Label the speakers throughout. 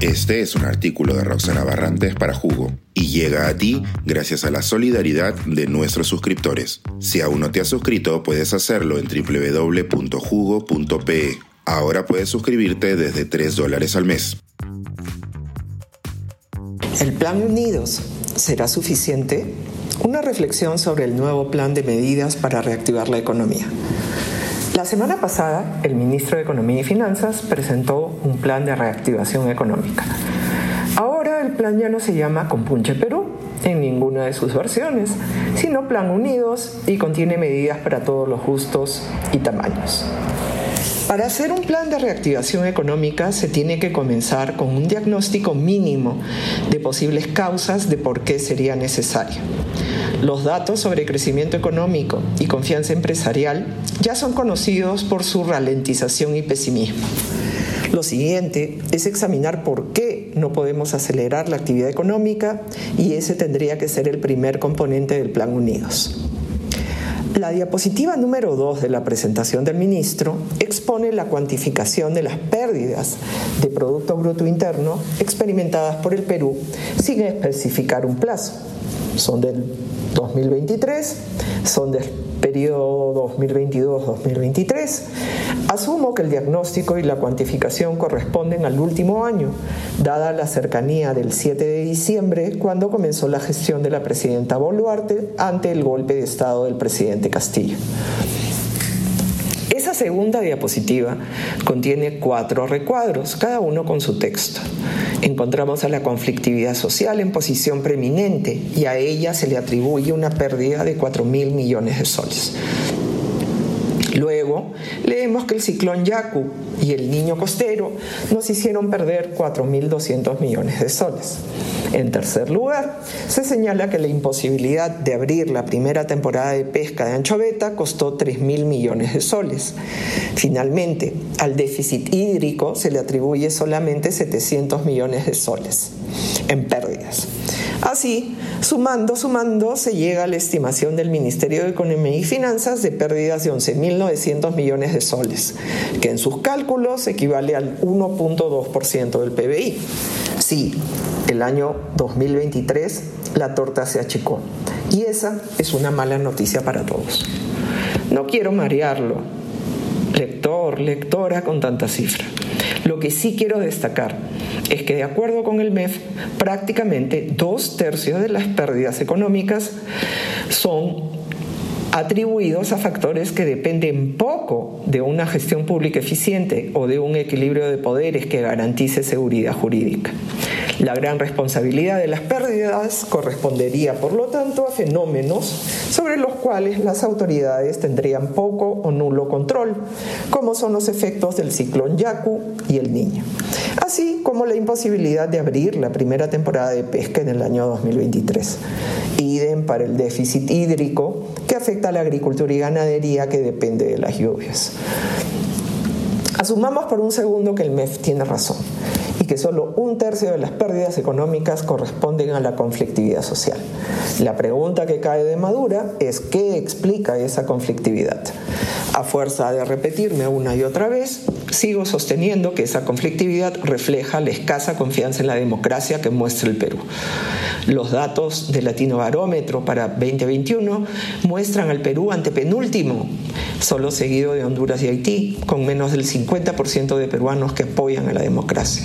Speaker 1: Este es un artículo de Roxana Barrantes para Jugo y llega a ti gracias a la solidaridad de nuestros suscriptores. Si aún no te has suscrito, puedes hacerlo en www.jugo.pe. Ahora puedes suscribirte desde 3 dólares al mes.
Speaker 2: ¿El Plan Unidos será suficiente? Una reflexión sobre el nuevo plan de medidas para reactivar la economía. La semana pasada, el ministro de Economía y Finanzas presentó un plan de reactivación económica. Ahora el plan ya no se llama Compunche Perú en ninguna de sus versiones, sino Plan Unidos y contiene medidas para todos los gustos y tamaños. Para hacer un plan de reactivación económica se tiene que comenzar con un diagnóstico mínimo de posibles causas de por qué sería necesario. Los datos sobre crecimiento económico y confianza empresarial ya son conocidos por su ralentización y pesimismo. Lo siguiente es examinar por qué no podemos acelerar la actividad económica y ese tendría que ser el primer componente del Plan Unidos. La diapositiva número 2 de la presentación del ministro expone la cuantificación de las pérdidas de Producto Bruto Interno experimentadas por el Perú sin especificar un plazo. Son del 2023, son del periodo 2022-2023. Asumo que el diagnóstico y la cuantificación corresponden al último año, dada la cercanía del 7 de diciembre, cuando comenzó la gestión de la presidenta Boluarte ante el golpe de Estado del presidente Castillo. Segunda diapositiva contiene cuatro recuadros, cada uno con su texto. Encontramos a la conflictividad social en posición preeminente y a ella se le atribuye una pérdida de 4 mil millones de soles. Luego, leemos que el ciclón Yaku y el niño costero nos hicieron perder 4.200 millones de soles. En tercer lugar, se señala que la imposibilidad de abrir la primera temporada de pesca de anchoveta costó 3.000 millones de soles. Finalmente, al déficit hídrico se le atribuye solamente 700 millones de soles en pérdidas. Así, sumando, sumando, se llega a la estimación del Ministerio de Economía y Finanzas de pérdidas de 11.900 millones de soles, que en sus cálculos equivale al 1.2% del PBI. Sí, el año 2023 la torta se achicó. Y esa es una mala noticia para todos. No quiero marearlo, lector, lectora con tanta cifra. Lo que sí quiero destacar es que de acuerdo con el MEF, prácticamente dos tercios de las pérdidas económicas son atribuidos a factores que dependen poco de una gestión pública eficiente o de un equilibrio de poderes que garantice seguridad jurídica. La gran responsabilidad de las pérdidas correspondería, por lo tanto, a fenómenos sobre los cuales las autoridades tendrían poco o nulo control, como son los efectos del ciclón Yaku y el Niño, así como la imposibilidad de abrir la primera temporada de pesca en el año 2023. Idem para el déficit hídrico afecta a la agricultura y ganadería que depende de las lluvias. Asumamos por un segundo que el MEF tiene razón y que solo un tercio de las pérdidas económicas corresponden a la conflictividad social. La pregunta que cae de madura es ¿qué explica esa conflictividad? A fuerza de repetirme una y otra vez, sigo sosteniendo que esa conflictividad refleja la escasa confianza en la democracia que muestra el Perú. Los datos del Latino Barómetro para 2021 muestran al Perú antepenúltimo, solo seguido de Honduras y Haití, con menos del 50% de peruanos que apoyan a la democracia.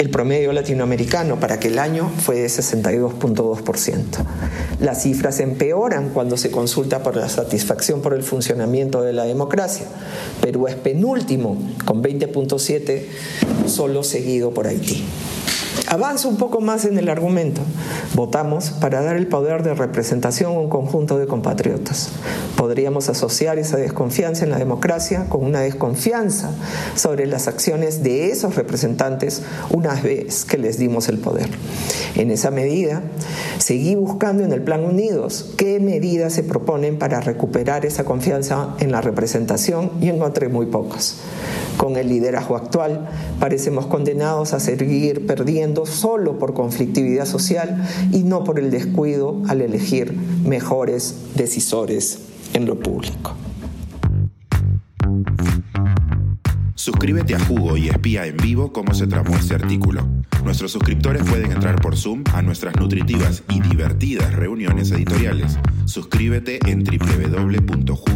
Speaker 2: El promedio latinoamericano para aquel año fue de 62.2%. Las cifras empeoran cuando se consulta por la satisfacción por el funcionamiento de la democracia. Perú es penúltimo, con 20.7, solo seguido por Haití. Avanzo un poco más en el argumento. Votamos para dar el poder de representación a un conjunto de compatriotas. Podríamos asociar esa desconfianza en la democracia con una desconfianza sobre las acciones de esos representantes una vez que les dimos el poder. En esa medida, seguí buscando en el Plan Unidos qué medidas se proponen para recuperar esa confianza en la representación y encontré muy pocas. Con el liderazgo actual, parecemos condenados a seguir perdiendo solo por conflictividad social y no por el descuido al elegir mejores decisores en lo público.
Speaker 1: Suscríbete a Jugo y espía en vivo cómo se tramó este artículo. Nuestros suscriptores pueden entrar por Zoom a nuestras nutritivas y divertidas reuniones editoriales. Suscríbete en www.jugo.pe.